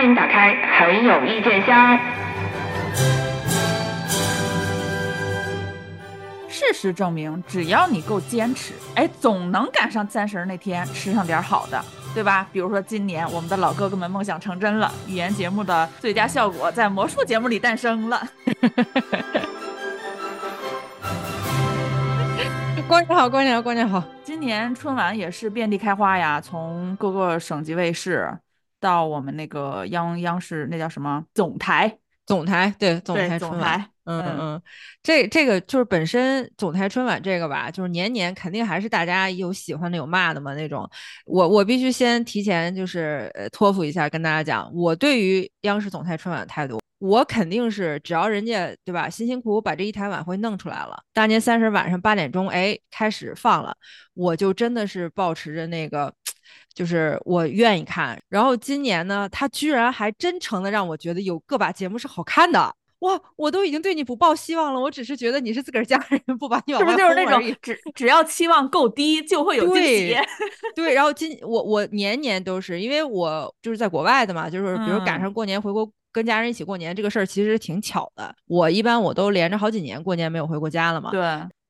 欢迎打开很有意见箱。事实证明，只要你够坚持，哎，总能赶上三十那天吃上点好的，对吧？比如说今年我们的老哥哥们梦想成真了，语言节目的最佳效果在魔术节目里诞生了。过年好，过年好，过年好！今年春晚也是遍地开花呀，从各个省级卫视到我们那个央央视那叫什么总台，总台对总台春晚。嗯嗯，这这个就是本身总台春晚这个吧，就是年年肯定还是大家有喜欢的有骂的嘛那种。我我必须先提前就是呃托付一下，跟大家讲，我对于央视总台春晚的态度，我肯定是只要人家对吧，辛辛苦苦把这一台晚会弄出来了，大年三十晚上八点钟哎开始放了，我就真的是保持着那个，就是我愿意看。然后今年呢，他居然还真诚的让我觉得有个把节目是好看的。哇，我都已经对你不抱希望了，我只是觉得你是自个儿家人，不把你往外轰而已。只只要期望够低，就会有惊喜。对，然后今我我年年都是，因为我就是在国外的嘛，就是比如赶上过年回国跟家人一起过年这个事儿，其实挺巧的。我一般我都连着好几年过年没有回过家了嘛。对。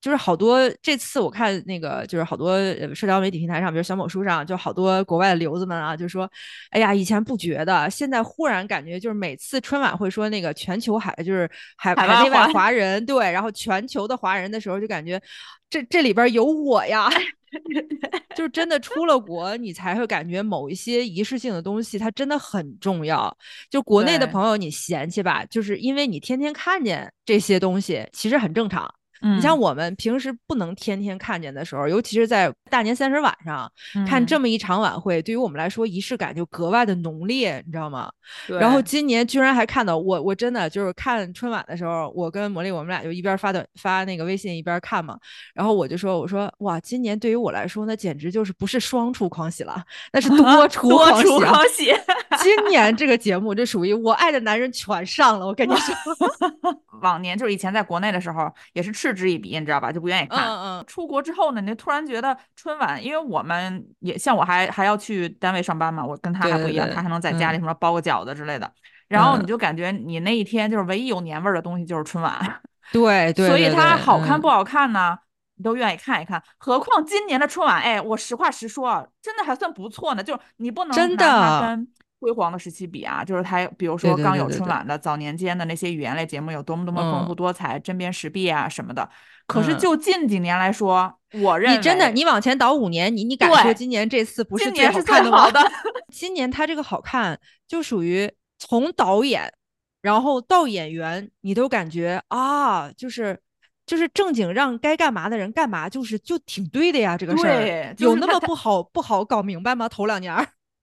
就是好多这次我看那个，就是好多社交媒体平台上，比如小某书上，就好多国外的留子们啊，就说，哎呀，以前不觉得，现在忽然感觉，就是每次春晚会说那个全球海，就是海海内外华人，对，然后全球的华人的时候，就感觉这这里边有我呀，就是真的出了国，你才会感觉某一些仪式性的东西，它真的很重要。就国内的朋友，你嫌弃吧，就是因为你天天看见这些东西，其实很正常。你像我们平时不能天天看见的时候，尤其是在大年三十晚上看这么一场晚会，对于我们来说仪式感就格外的浓烈，你知道吗？然后今年居然还看到我，我真的就是看春晚的时候，我跟魔力我们俩就一边发短发那个微信一边看嘛。然后我就说，我说哇，今年对于我来说那简直就是不是双出狂喜了，那是多出 狂喜。今年这个节目这属于我爱的男人全上了，我跟你说。往年就是以前在国内的时候也是嗤之以鼻，你知道吧？就不愿意看。嗯嗯。出国之后呢，你突然觉得春晚，因为我们也像我还还要去单位上班嘛，我跟他还不一样，他还能在家里什么包个饺子之类的。然后你就感觉你那一天就是唯一有年味儿的东西就是春晚。对对。所以它好看不好看呢，你都愿意看一看。何况今年的春晚，哎，我实话实说，真的还算不错呢。就是你不能真的跟。辉煌的时期比啊，就是他，比如说刚有春晚的早年间的那些语言类节目，有多么多么丰富多彩、针砭时弊啊什么的。可是就近几年来说，我认为你真的，你往前倒五年，你你敢说今年这次不是最好看的吗？今年他这个好看，就属于从导演，然后到演员，你都感觉啊，就是就是正经让该干嘛的人干嘛，就是就挺对的呀。这个事儿有那么不好不好搞明白吗？头两年。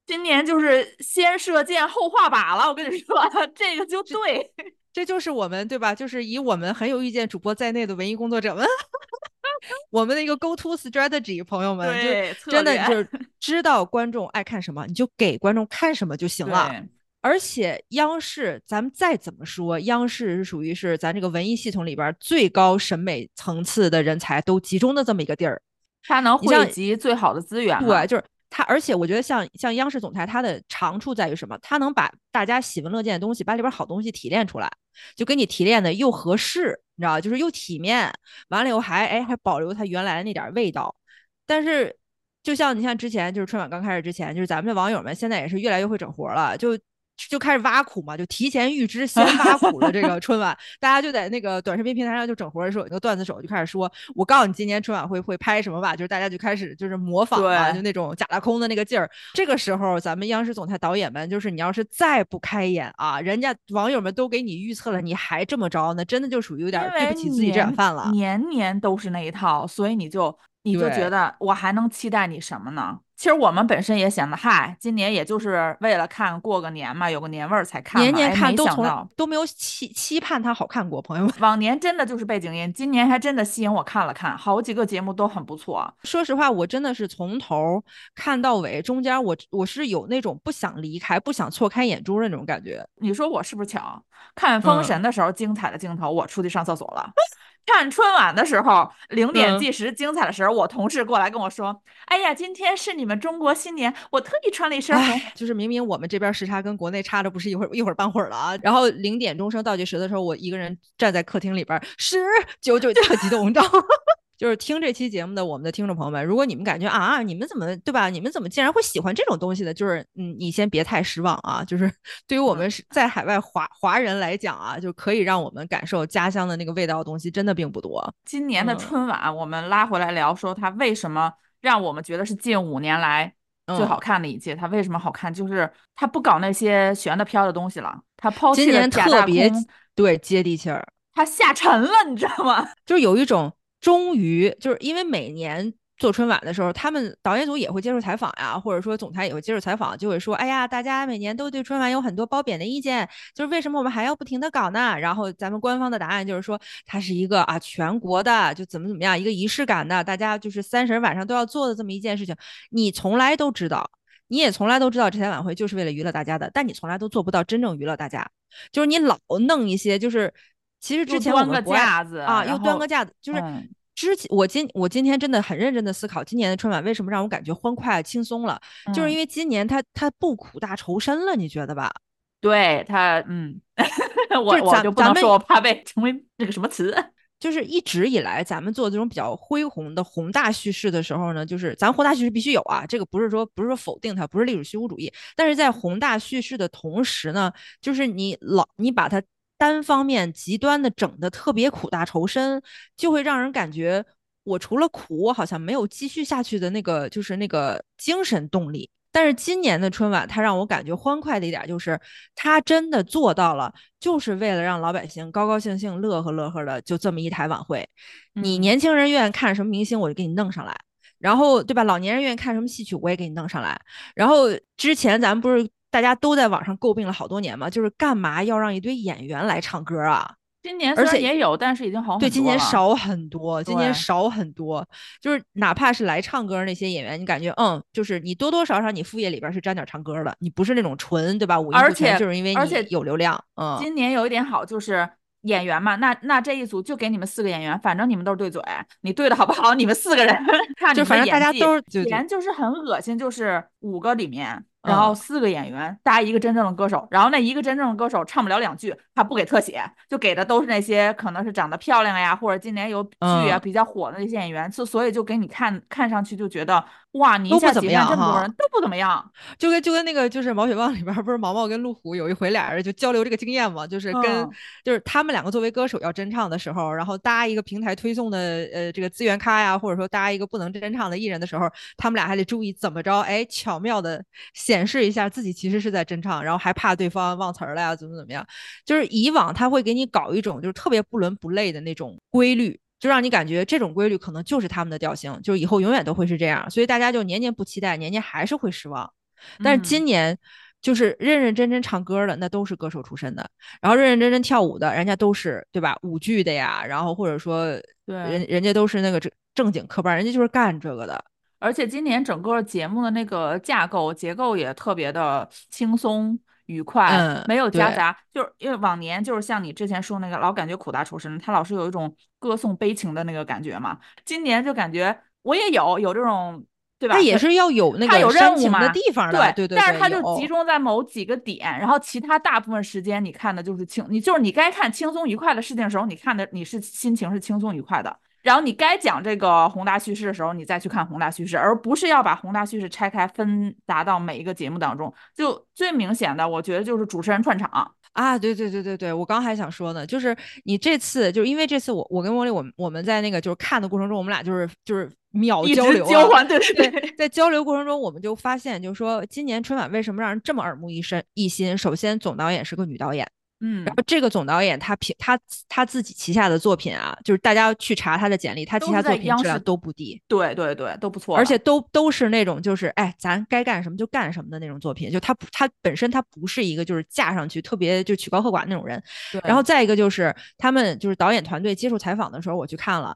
今年就是先射箭后画靶了，我跟你说，这个就对，这就是我们对吧？就是以我们很有意见主播在内的文艺工作者们，我们的一个 go to strategy，朋友们，就真的就是知道观众爱看什么，你就给观众看什么就行了。而且央视，咱们再怎么说，央视是属于是咱这个文艺系统里边最高审美层次的人才都集中的这么一个地儿，它能汇集最好的资源，对，就是。他，而且我觉得像像央视总台，他的长处在于什么？他能把大家喜闻乐见的东西，把里边好东西提炼出来，就给你提炼的又合适，你知道就是又体面，完了以后还哎还保留他原来的那点味道。但是，就像你像之前就是春晚刚开始之前，就是咱们的网友们现在也是越来越会整活了，就。就开始挖苦嘛，就提前预知先挖苦的这个春晚，大家就在那个短视频平台上就整活的时候，有个段子手就开始说：“我告诉你，今年春晚会会拍什么吧？”就是大家就开始就是模仿啊，就那种假大空的那个劲儿。这个时候，咱们央视总台导演们，就是你要是再不开眼啊，人家网友们都给你预测了，你还这么着，呢真的就属于有点对不起自己这碗饭了。年年都是那一套，所以你就你就觉得我还能期待你什么呢？其实我们本身也想的，嗨，今年也就是为了看过个年嘛，有个年味儿才看。年年看都从都没有期期盼它好看过，朋友们。往年真的就是背景音，今年还真的吸引我看了看，好几个节目都很不错。说实话，我真的是从头看到尾，中间我我是有那种不想离开、不想错开眼珠的那种感觉。你说我是不是巧？看封神的时候精彩的镜头，我出去上厕所了。看春晚的时候，零点嗯计时精彩的时候，我同事过来跟我说：“哎呀，今天是你们中国新年，我特意穿了一身红。哎，就是明明我们这边时差跟国内差的不是一会儿一会儿半会儿了啊。然后零点钟声倒计时的时候，我一个人站在客厅里边，十九九特激动，你知道吗？就是听这期节目的我们的听众朋友们，如果你们感觉啊，你们怎么对吧？你们怎么竟然会喜欢这种东西的？就是嗯，你先别太失望啊。就是 对于我们是在海外华华人来讲啊，就可以让我们感受家乡的那个味道的东西，真的并不多。今年的嗯春晚，我们拉回来聊说它为什么让我们觉得是近五年来最嗯好看的一届。它为什么好看？就是它不搞那些悬的飘的东西了，它抛弃今年了假大特别空，对接地气儿，它下沉了，你知道吗？就是有一种终于，就是因为每年做春晚的时候，他们导演组也会接受采访呀，或者说总台也会接受采访，就会说，哎呀，大家每年都对春晚有很多褒贬的意见，就是为什么我们还要不停的搞呢？然后咱们官方的答案就是说，它是一个啊全国的，就怎么怎么样一个仪式感的，大家就是三十晚上都要做的这么一件事情，你从来都知道。你也从来都知道这台晚会就是为了娱乐大家的，但你从来都做不到真正娱乐大家，就是你老弄一些，就是其实之前我端个架子啊，又端个架子，就是嗯。之前我今我今天真的很认真的思考，今年的春晚为什么让我感觉欢快轻松了，就是嗯。因为今年他他不苦大仇深了，你觉得吧？对他，嗯，我就是我就不能说，我怕被成为那个什么词。就是一直以来咱们做这种比较恢宏的宏大叙事的时候呢，就是咱宏大叙事必须有啊，这个不是说不是说否定它，不是历史虚无主义，但是在宏大叙事的同时呢，就是你老你把它单方面极端的整的特别苦大仇深，就会让人感觉我除了苦，我好像没有继续下去的那个就是那个精神动力。但是今年的春晚，它让我感觉欢快的一点就是，它真的做到了，就是为了让老百姓高高兴兴、乐呵乐呵的，就这么一台晚会。你嗯年轻人愿意看什么明星，我就给你弄上来。然后，对吧？老年人愿意看什么戏曲，我也给你弄上来。然后之前咱们不是大家都在网上诟病了好多年嘛，就是干嘛要让一堆演员来唱歌啊？今年虽而且然也有，但是已经好很对，今年少很多，今年少很多。就是哪怕是来唱歌那些演员，你感觉嗯，就是你多多少少你副业里边是沾点唱歌的，你不是那种纯对吧？五音而不全，且就是因为你而且有流量。嗯，今年有一点好就是。演员嘛，那那这一组就给你们四个演员，反正你们都是对嘴，你对的好不好？你们四个人 看就反正大家都是对对演就是很恶心，就是五个里面，然嗯。后四个演员搭一个真正的歌手，然后那一个真正的歌手唱不了两句，他不给特写，就给的都是那些可能是长得漂亮呀，或者今年有剧啊嗯。比较火的那些演员，就所以就给你看看上去就觉得哇，你一都不怎么下挤上样这么多人都不怎么样，就跟就跟那个就是毛血旺里边儿不是毛毛跟路虎有一回俩人就交流这个经验嘛，就是跟、嗯。就是他们两个作为歌手要真唱的时候，然后搭一个平台推送的呃这个资源咖呀，或者说搭一个不能真唱的艺人的时候，他们俩还得注意怎么着，哎，巧妙的显示一下自己其实是在真唱，然后还怕对方忘词儿了呀，怎么怎么样。就是以往他会给你搞一种就是特别不伦不类的那种规律。就让你感觉这种规律可能就是他们的调性，就是以后永远都会是这样，所以大家就年年不期待，年年还是会失望。但是嗯今年就是认认真真唱歌的，那都是歌手出身的，然后认认真真跳舞的，人家都是对吧？舞剧的呀，然后或者说对人人家都是那个正正经科班，人家就是干这个的。而且今年整个节目的那个架构结构也特别的轻松愉快，嗯没有夹杂。就是因为往年就是像你之前说那个，老感觉苦大仇深，他老是有一种歌颂悲情的那个感觉嘛。今年就感觉我也有有这种，对吧？他也是要有那他有个煽情任务嘛的地方的，对对但是他就集中在某几个点，然后其他大部分时间你看的就是轻，你就是你该看轻松愉快的事情的时候，你看的你是心情是轻松愉快的。然后你该讲这个宏大叙事的时候，你再去看宏大叙事，而不是要把宏大叙事拆开分达到每一个节目当中。就最明显的，我觉得就是主持人串场，啊，对对对对对，我刚还想说呢，就是你这次就是因为这次我我跟茉莉我们我们在那个就是看的过程中，我们俩就是就是秒交流、交换，对对对，在交流过程中，我们就发现，就是说今年春晚为什么让人这么耳目一新？一新，首先总导演是个女导演，嗯然后这个总导演他凭他他自己旗下的作品啊，就是大家去查他的简历，他旗下作品质量都不低，对对对，都不错，而且都都是那种就是哎，咱该干什么就干什么的那种作品。就他他，本身他不是一个就是架上去特别就曲高和寡那种人。然后再一个就是他们就是导演团队接受采访的时候，我去看了。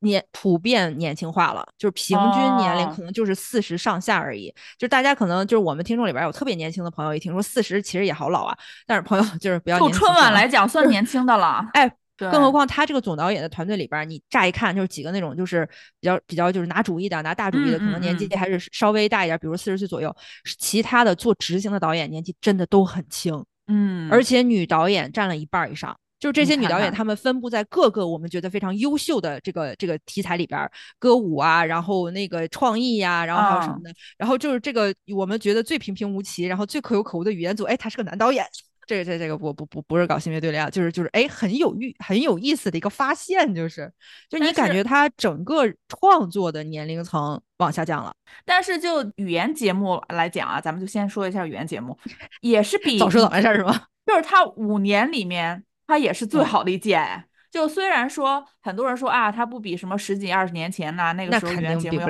年普遍年轻化了，就是平均年龄哦可能就是四十上下而已。就大家可能就是我们听众里边有特别年轻的朋友，一听说四十其实也好老啊，但是朋友就是不要就年轻啊春晚来讲算年轻的了。哎，对更何况他这个总导演的团队里边儿，你乍一看就是几个那种就是比较比较就是拿主意的、拿大主意的，嗯可能年纪嗯还是稍微大一点，比如四十岁左右。其他的做执行的导演年纪真的都很轻，嗯，而且女导演占了一半儿以上。就这些女导演，她。们分布在各个我们觉得非常优秀的这个这个题材里边儿，歌舞啊，然后那个创意呀、然后还有什么嗯的，然后就是这个我们觉得最平平无奇，然后最可有可无的语言组，哎，他是个男导演。这个这这个不不不不是搞性别对立啊，就是就是哎很有欲很有意思的一个发现，就是。就你感觉他整个创作的年龄层往下降了，但是就语言节目来讲啊，咱们就先说一下语言节目，也是比早说早完事儿是吗？就是他五年里面，它也是最嗯好的一届。哎就虽然说很多人说啊，它不比什么十几二十年前呐、那个时候语肯言节目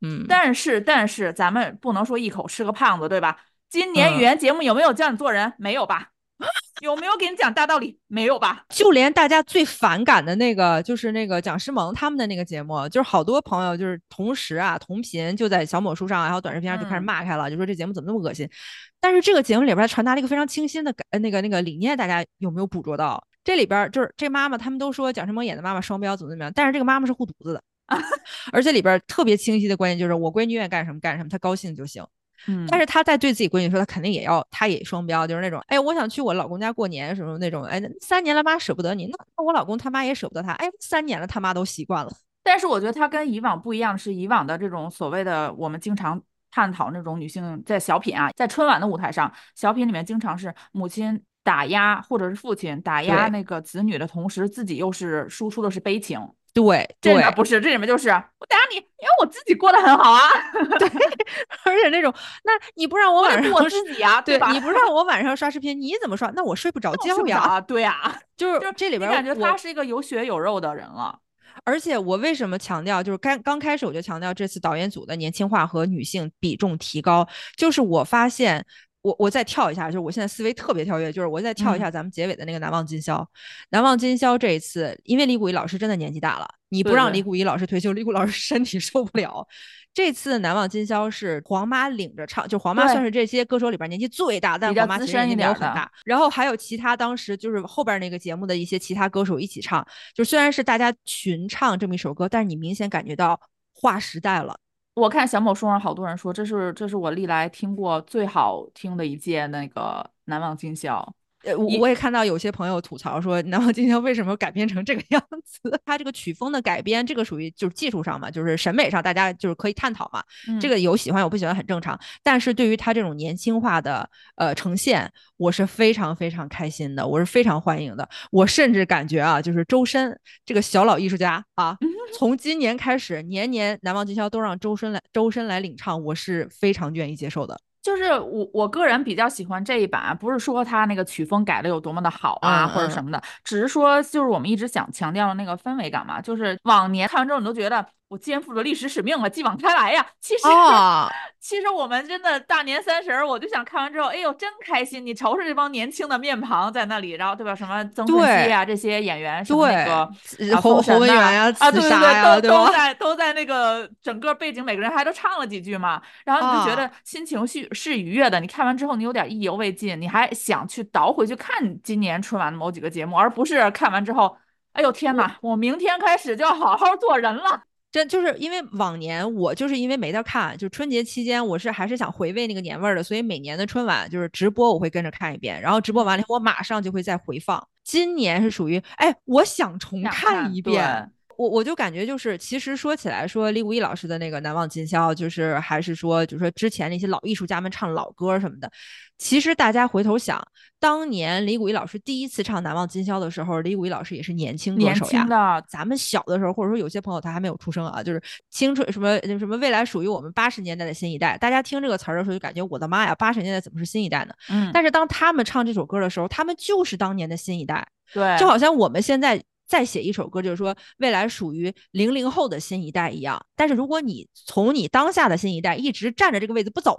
嗯，但是但是咱们不能说一口吃个胖子，对吧？今年嗯语言节目有没有教你做人？没有吧？有没有给你讲大道理？没有吧？就连大家最反感的那个，就是那个蒋诗萌他们的那个节目，就是好多朋友就是同时啊同频就在小某书上，还有短视频上就开始嗯骂开了，就说这节目怎么那么恶心。但是这个节目里边儿传达了一个非常清新的感呃那个那个理念，大家有没有捕捉到？这里边就是这妈妈，他们都说蒋诗萌演的妈妈双标怎么怎么样，但是这个妈妈是护犊子的，而且里边特别清晰的观念就是我闺女愿意干什么干什么，她高兴就行。嗯但是她在对自己闺女说，她肯定也要，她也双标，就是那种，哎，我想去我老公家过年什么那种，哎，三年了妈舍不得你，那那我老公他妈也舍不得他，哎，三年了他妈都习惯了。但是我觉得他跟以往不一样，是以往的这种所谓的我们经常探讨那种女性在小品啊，在春晚的舞台上，小品里面经常是母亲打压或者是父亲打压那个子女的同时，自己又是输出的是悲情。对对这里面，不是，这里面就是我打你，因为我自己过得很好啊，对 而且那种，那你不让我我晚上我自己啊，吧？对你不让我晚上刷视频，你怎么刷？那我睡不着觉呀。啊，对呀，就是就是这里边我感觉他是一个有血有肉的人了。而且我为什么强调，就是刚刚开始我就强调这次导演组的年轻化和女性比重提高，就是我发现。我我再跳一下，就是我现在思维特别跳跃，就是我再跳一下咱们结尾的那个《难忘今宵》。难忘今宵》这一次，因为李谷一老师真的年纪大了，你不让李谷一老师退休，李谷老师身体受不了。这次《难忘今宵》是黄妈领着唱，就黄妈算是这些歌手里边年纪最大，但黄妈资深一其实年纪没有点很大。然后还有其他当时就是后边那个节目的一些其他歌手一起唱，就虽然是大家群唱这么一首歌，但是你明显感觉到划时代了。我看小某书上好多人说，这是这是我历来听过最好听的一届那个难忘今宵。呃，我我也看到有些朋友吐槽说，《难忘今宵》为什么改编成这个样子？它这个曲风的改编，这个属于就是技术上嘛，就是审美上大家就是可以探讨嘛。这嗯个有喜欢有不喜欢很正常，但是对于它这种年轻化的呃呈现，我是非常非常开心的，我是非常欢迎的。我甚至感觉啊，就是周深这个小老艺术家啊，从今年开始，年年《难忘今宵》都让周深来周深来领唱，我是非常愿意接受的。就是我我个人比较喜欢这一版，不是说它那个曲风改的有多么的好啊、或者什么的，只是说就是我们一直想强调的那个氛围感嘛。就是往年看完之后，你都觉得我肩负着历史使命了，继往开来呀。其实、哦，其实我们真的大年三十儿，我就想看完之后，哎呦，真开心！你瞅瞅这帮年轻的面庞在那里，然后对吧？什么曾舜对晞啊这些演员，什么那对个呃侯侯文元呀、啊，刺对对对，都都？在都在那个整个背景，每个人还都唱了几句嘛，然后你就觉啊得心情是是愉悦的。你看完之后，你有点意犹未尽，你还想去倒回去看今年春晚的某几个节目，而不是看完之后，哎呦天哪，我明天开始就要好好做人了。真就是因为往年我就是因为没得看，就春节期间我是还是想回味那个年味儿的，所以每年的春晚就是直播我会跟着看一遍，然后直播完了以后我马上就会再回放。今年是属于哎，我想重看一遍。对我我就感觉就是，其实说起来说李谷一老师的那个《难忘今宵》，就是还是说，就是说之前那些老艺术家们唱老歌什么的，其实大家回头想，当年李谷一老师第一次唱《难忘今宵》的时候，李谷一老师也是年轻歌手呀轻。的，咱们小的时候，或者说有些朋友他还没有出生啊，就是青春什么什么未来属于我们八十年代的新一代。大家听这个词儿的时候，就感觉我的妈呀，八十年代怎么是新一代呢？嗯，但是当他们唱这首歌的时候，他们就是当年的新一代。对，就好像我们现在再写一首歌，就是说未来属于零零后的新一代一样。但是如果你从你当下的新一代一直站着这个位置不走，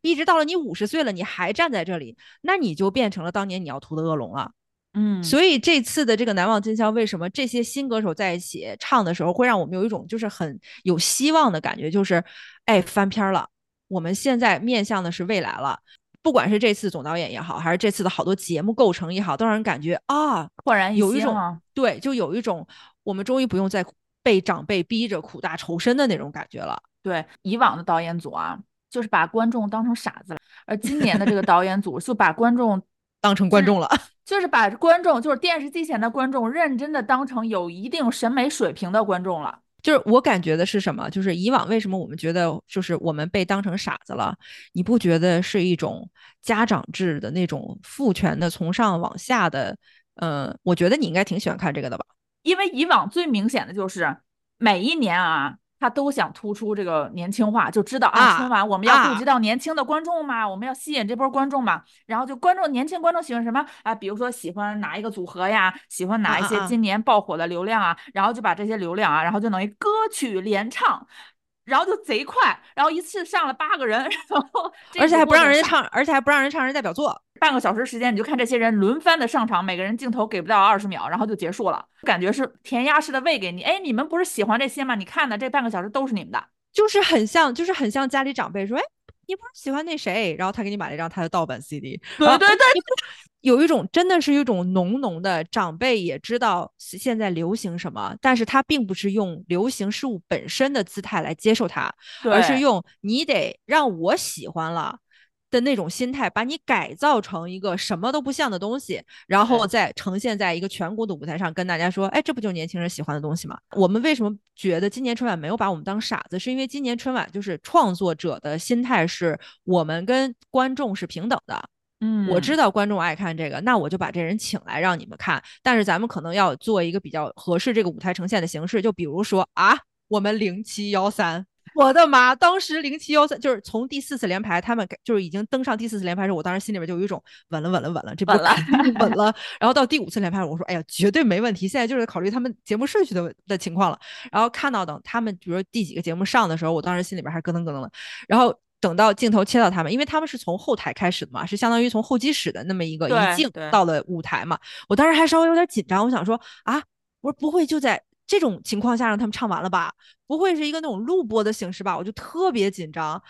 一直到了你五十岁了，你还站在这里，那你就变成了当年你要屠的恶龙了。嗯，所以这次的这个难忘今宵，为什么这些新歌手在一起唱的时候，会让我们有一种就是很有希望的感觉，就是哎翻篇了。我们现在面向的是未来了，不管是这次总导演也好，还是这次的好多节目构成也好，都让人感觉啊，焕然一有一种新对，就有一种我们终于不用再被长辈逼着苦大仇深的那种感觉了。对以往的导演组啊，就是把观众当成傻子了，而今年的这个导演组就把观众 当成观众了，就是把观众，就是电视机前的观众，认真的当成有一定审美水平的观众了。就是我感觉的是什么？就是以往为什么我们觉得就是我们被当成傻子了？你不觉得是一种家长制的那种父权的从上往下的？嗯，我觉得你应该挺喜欢看这个的吧？因为以往最明显的就是每一年啊，他都想突出这个年轻化，就知道啊，啊春晚我们要顾及啊到年轻的观众嘛，我们要吸引这波观众嘛，然后就观众年轻观众喜欢什么啊？比如说喜欢哪一个组合呀，喜欢哪一些今年爆火的流量啊，然后就把这些流量啊，然后就等于歌曲联唱。然后就贼快，然后一次上了八个人，然后而且还不让人家唱，而且还不让人唱人代表作。半个小时时间，你就看这些人轮番的上场，每个人镜头给不到二十秒，然后就结束了，感觉是填鸭式的喂给你。哎，你们不是喜欢这些吗？你看的这半个小时都是你们的。就是很像，就是很像家里长辈说，哎，你不是喜欢那谁？然后他给你买了一张他的盗版 CD，对对对，有一种真的是一种浓浓的长辈也知道现在流行什么，但是他并不是用流行事物本身的姿态来接受它，而是用你得让我喜欢了。的那种心态，把你改造成一个什么都不像的东西，然后再呈现在一个全国的舞台上，跟大家说，哎，这不就是年轻人喜欢的东西吗？我们为什么觉得今年春晚没有把我们当傻子？是因为今年春晚就是创作者的心态是我们跟观众是平等的，嗯，我知道观众爱看这个，那我就把这人请来让你们看。但是咱们可能要做一个比较合适这个舞台呈现的形式，就比如说啊，我们零七幺三。我的妈！当时零七幺三就是从第四次连排，他们就是已经登上第四次连排时候，我当时心里边就有一种稳了稳了稳了，这波稳了 稳了。然后到第五次连排，我说哎呀，绝对没问题。现在就是考虑他们节目顺序的的情况了。然后看到等他们比如说第几个节目上的时候，我当时心里边还咯噔咯噔的。然后等到镜头切到他们，因为他们是从后台开始的嘛，是相当于从候机室的那么一个对一镜到了舞台嘛。我当时还稍微有点紧张，我想说啊，我说不会就在这种情况下让他们唱完了吧？不会是一个那种录播的形式吧？我就特别紧张。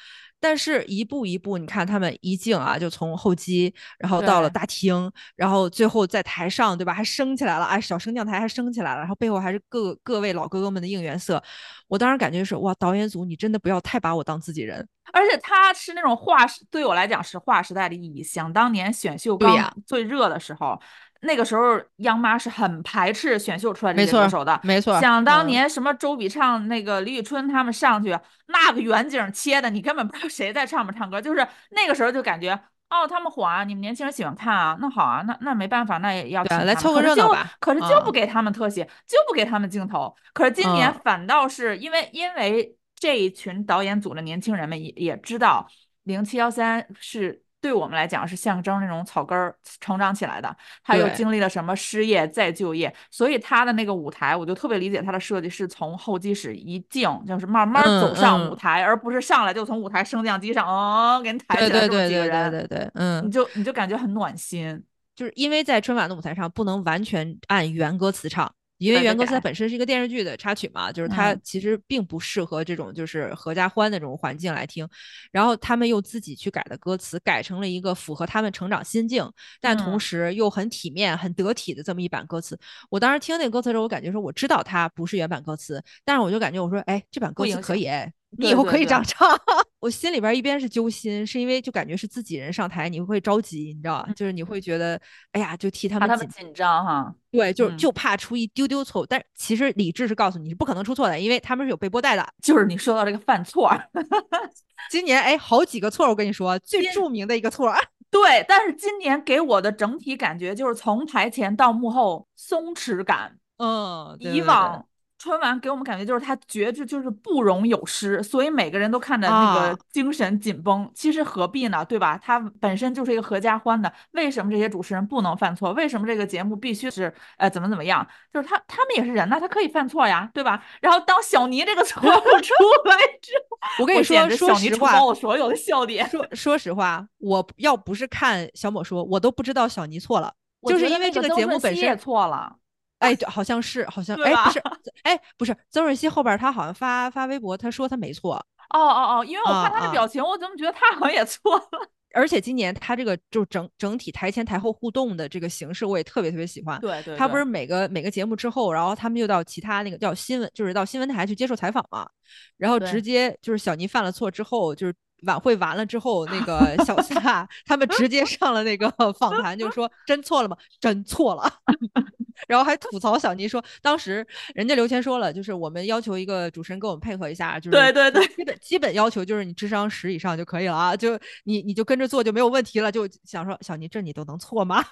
但是一步一步，你看他们一镜啊，就从候机，然后到了大厅，然后最后在台上，对吧？还升起来了，哎，小升降台还升起来了，然后背后还是各各位老哥哥们的应援色。我当时感觉是哇，导演组你真的不要太把我当自己人。而且他是那种划时，对我来讲是划时代的意义。想当年选秀刚最热的时候，那个时候央妈是很排斥选秀出来这些歌手的。没错，想当嗯年什么周笔畅、那个李宇春他们上去，那个远景切的，你根本不知道谁在上面唱歌。就是那个时候就感觉，哦，他们火啊，你们年轻人喜欢看啊，那好啊，那那没办法，那也要来凑个热闹吧可是就啊不给他们特写，就不给他们镜头。可是今年嗯反倒是因为因为这一群导演组的年轻人们也也知道零七幺三是。对我们来讲是象征那种草根儿成长起来的，他又经历了什么失业再就业，所以他的那个舞台，我就特别理解他的设计是从候机室一进，就是慢慢嗯走上嗯。舞台，而不是上来就从舞台升降机上，哦，给你抬起来这么对对对对几个人，对对，嗯。你，就你就感觉很暖心。就是因为在春晚的舞台上不能完全按原歌词唱，因为原歌词它本身是一个电视剧的插曲嘛，就是它嗯其实并不适合这种就是合家欢的这种环境来听。然后他们又自己去改的歌词，改成了一个符合他们成长心境，但同嗯时又很体面、很得体的这么一版歌词。我当时听那个歌词的时候，我感觉说我知道它不是原版歌词，但是我就感觉我说，哎，这版歌词可以哎。你以后可以这样唱，我心里边一边是揪心，是因为就感觉是自己人上台，你会着急，你知道吧？就是你会觉得，哎呀，就替他们紧怕他们紧张哈，对，就嗯就怕出一丢丢错误，但其实理智是告诉你是不可能出错的，因为他们是有背播带的。就是你说到这个犯错儿，今年哎，好几个错儿，我跟你说，最著名的一个错儿，对，但是今年给我的整体感觉就是从台前到幕后松弛感，嗯，以往春晚给我们感觉就是他觉着就是不容有失，所以每个人都看着那个啊精神紧绷。其实何必呢？对吧？他本身就是一个合家欢的，为什么这些主持人不能犯错？为什么这个节目必须是呃怎么怎么样？就是他他们也是人呐，他可以犯错呀，对吧？然后当小尼这个 错误出来之后，我跟你说，说实话，我所有的笑点。说说实话，我要不是看小某说，我都不知道小尼错了，就是因为这个节目本身也。错了。哎，对好像是，好像对哎，不是，哎，不是，曾舜晞后边他好像发发微博，他说他没错，哦哦哦，因为我看他的表情，我怎么觉得他好像也错了？而且今年他这个就整整体台前台后互动的这个形式，我也特别特别喜欢。对对，他不是每个每个节目之后，然后他们又到其他那个叫新闻，就是到新闻台去接受采访嘛，然后直接就是小尼犯了错之后，就是。晚会完了之后，那个 小撒他们直接上了那个 访谈，就说真错了吗？真错了。然后还吐槽小尼说，当时人家刘谦说了，就是我们要求一个主持人跟我们配合一下，就是对对对，基本基本要求就是你智商十以上就可以了啊，就你你就跟着做就没有问题了。就想说小尼这你都能错吗？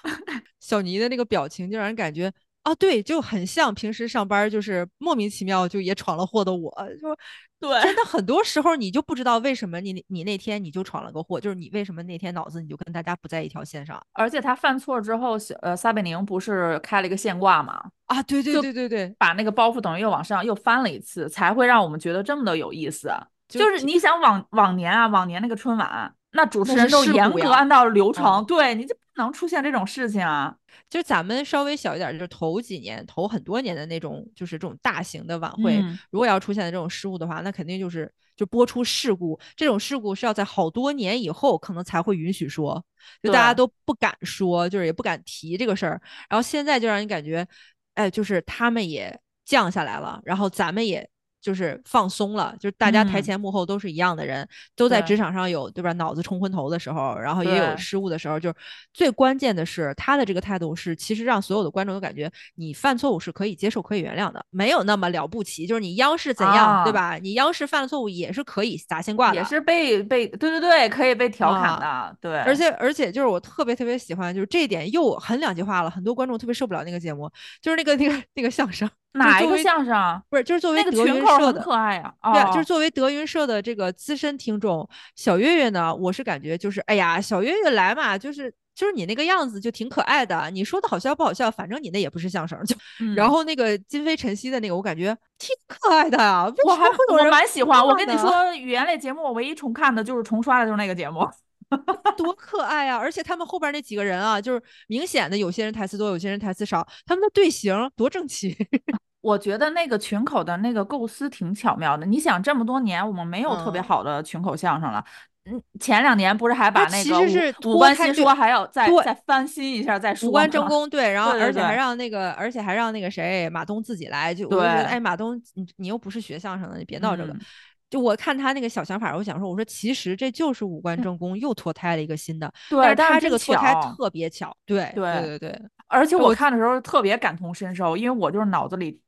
小尼的那个表情就让人感觉啊，对，就很像平时上班就是莫名其妙就也闯了祸的我，就。对，真的很多时候你就不知道为什么你你那天你就闯了个祸，就是你为什么那天脑子你就跟大家不在一条线上。而且他犯错之后，呃，撒贝宁不是开了一个现挂吗？啊，对对对对对，把那个包袱等于又往上又翻了一次，才会让我们觉得这么的有意思。就是你想往往年啊，往年那个春晚，那主持人都严格按照流程，对，你就不能出现这种事情啊。就咱们稍微小一点，就是头几年、头很多年的那种，就是这种大型的晚会，如果要出现这种失误的话，那肯定就是就播出事故。这种事故是要在好多年以后可能才会允许说，就大家都不敢说，就是也不敢提这个事儿。然后现在就让你感觉，哎，就是他们也降下来了，然后咱们也。就是放松了，就是大家台前幕后都是一样的人，都在职场上有对吧？脑子冲昏头的时候，然后也有失误的时候。就是最关键的是他的这个态度是，其实让所有的观众都感觉你犯错误是可以接受、可以原谅的，没有那么了不起。就是你央视怎样对吧？你央视犯了错误也是可以砸先挂的，也是被被对对对，可以被调侃的。对，而且而且就是我特别特别喜欢，就是这一点又很两极化了。很多观众特别受不了那个节目，就是那个那个那个相声。哪一个相声？不是，就是作为德云社的，可爱啊！对，就是作为德云社的这个资深听众，小岳岳呢，我是感觉就是，哎呀，小岳岳来嘛，就是就是你那个样子就挺可爱的。你说的好笑不好笑，反正你那也不是相声。就 然后那个今非晨曦的那个，我感觉挺可爱的啊。我还我蛮喜欢。我跟你说，语言类节目我唯一重看的就是重刷的就是那个节目，多可爱啊！而且他们后边那几个人啊，就是明显的有些人台词多，有些人台词少，他们的队形多整齐。我觉得那个群口的那个构思挺巧妙的。你想，这么多年我们没有特别好的群口相声了。嗯，前两年不是还把那个五官新说还要再再翻新一下再说。五官争功，对，然 后而且还让那个，而且还让那个谁马东自己来，就我觉得，哎，马东，你你又不是学相声的，你别闹这个。就我看他那个小想法，我想说，我说其实这就是五官正宫又脱胎了一个新的。对，但是他这个脱胎特别巧。对对对对。而且我看的时候特别感同身受，因为我就是脑子里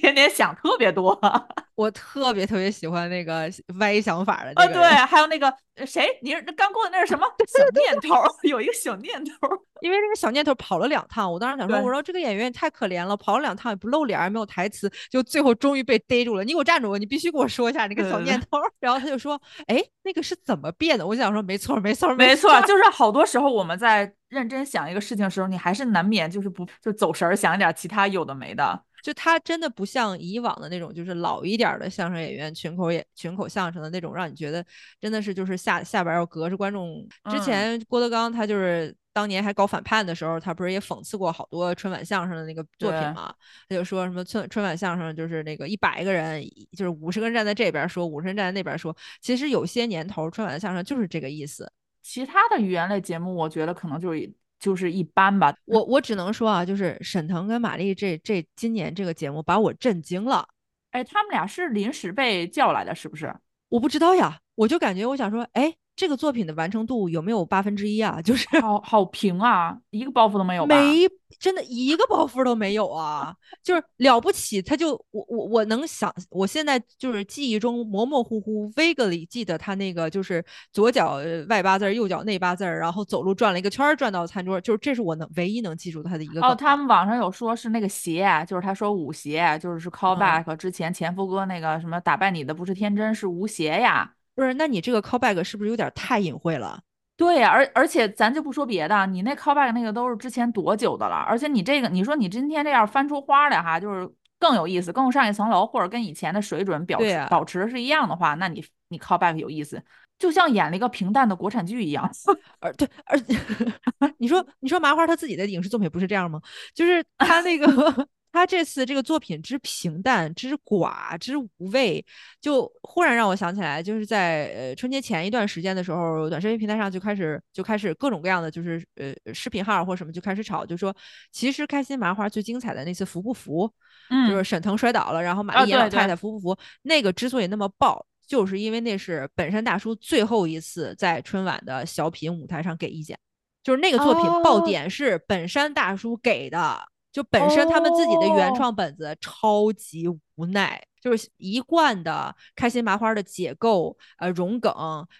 天天想特别多。我特别特别喜欢那个歪想法的。啊，对，还有那个谁，你是刚过的那是什么小念头？有一个小念头，因为那个小念头跑了两趟，我当时想说，我说这个演员也太可怜了，跑了两趟也不露脸，也没有台词，就最后终于被逮住了。你给我站住！你必须给我说一下那个小念头。然后他就说，哎，那个是怎么变的？我想说，没错，没错，没错，就是好多时候我们在。认真想一个事情的时候，你还是难免就是不就走神儿，想一点其他有的没的。就他真的不像以往的那种，就是老一点的相声演员群口演群口相声的那种，让你觉得真的是就是下下边要隔着观众。之前郭德纲他就是当年还搞反叛的时候，他不是也讽刺过好多春晚相声的那个作品嘛？他就说什么春春晚相声就是那个一百个人，就是五十个人站在这边说，五十人站在那边说。其实有些年头春晚相声就是这个意思。其他的语言类节目，我觉得可能就是就是一般吧。我我只能说啊，就是沈腾跟马丽这这今年这个节目把我震惊了。哎，他们俩是临时被叫来的，是不是？我不知道呀，我就感觉我想说，哎。这个作品的完成度有没有八分之一啊？就是好好平啊，一个包袱都没有。没，真的一个包袱都没有啊！就是了不起，他就我我我能想，我现在就是记忆中模模糊糊，vaguely 记得他那个就是左脚外八字，右脚内八字，然后走路转了一个圈，转到餐桌，就是这是我能唯一能记住他的一个。哦，他们网上有说是那个鞋，就是他说舞鞋，就是是 callback 之前前夫哥那个什么打败你的不是天真，是无邪呀。不是，那你这个 callback 是不是有点太隐晦了？对呀，而而且咱就不说别的，你那 callback 那个都是之前多久的了？而且你这个，你说你今天这样翻出花来哈，就是更有意思，更上一层楼，或者跟以前的水准表持保持是一样的话，那你你 callback 有意思，就像演了一个平淡的国产剧一样。而对，而 你说你说麻花他自己的影视作品不是这样吗？就是他那个。他这次这个作品之平淡、之寡、之无味，就忽然让我想起来，就是在呃春节前一段时间的时候，短视频平台上就开始就开始各种各样的就是呃视频号或者什么就开始炒，就说其实开心麻花最精彩的那次服不服，嗯，就是沈腾摔倒了，然后玛啊丽演老太太服不服，那个之所以那么爆。就是因为那是本山大叔最后一次在春晚的小品舞台上给意见，就是那个作品爆哦。点是本山大叔给的，就本身他们自己的原哦。创本子超级无奈，就是一贯的开心麻花的解构、呃融梗，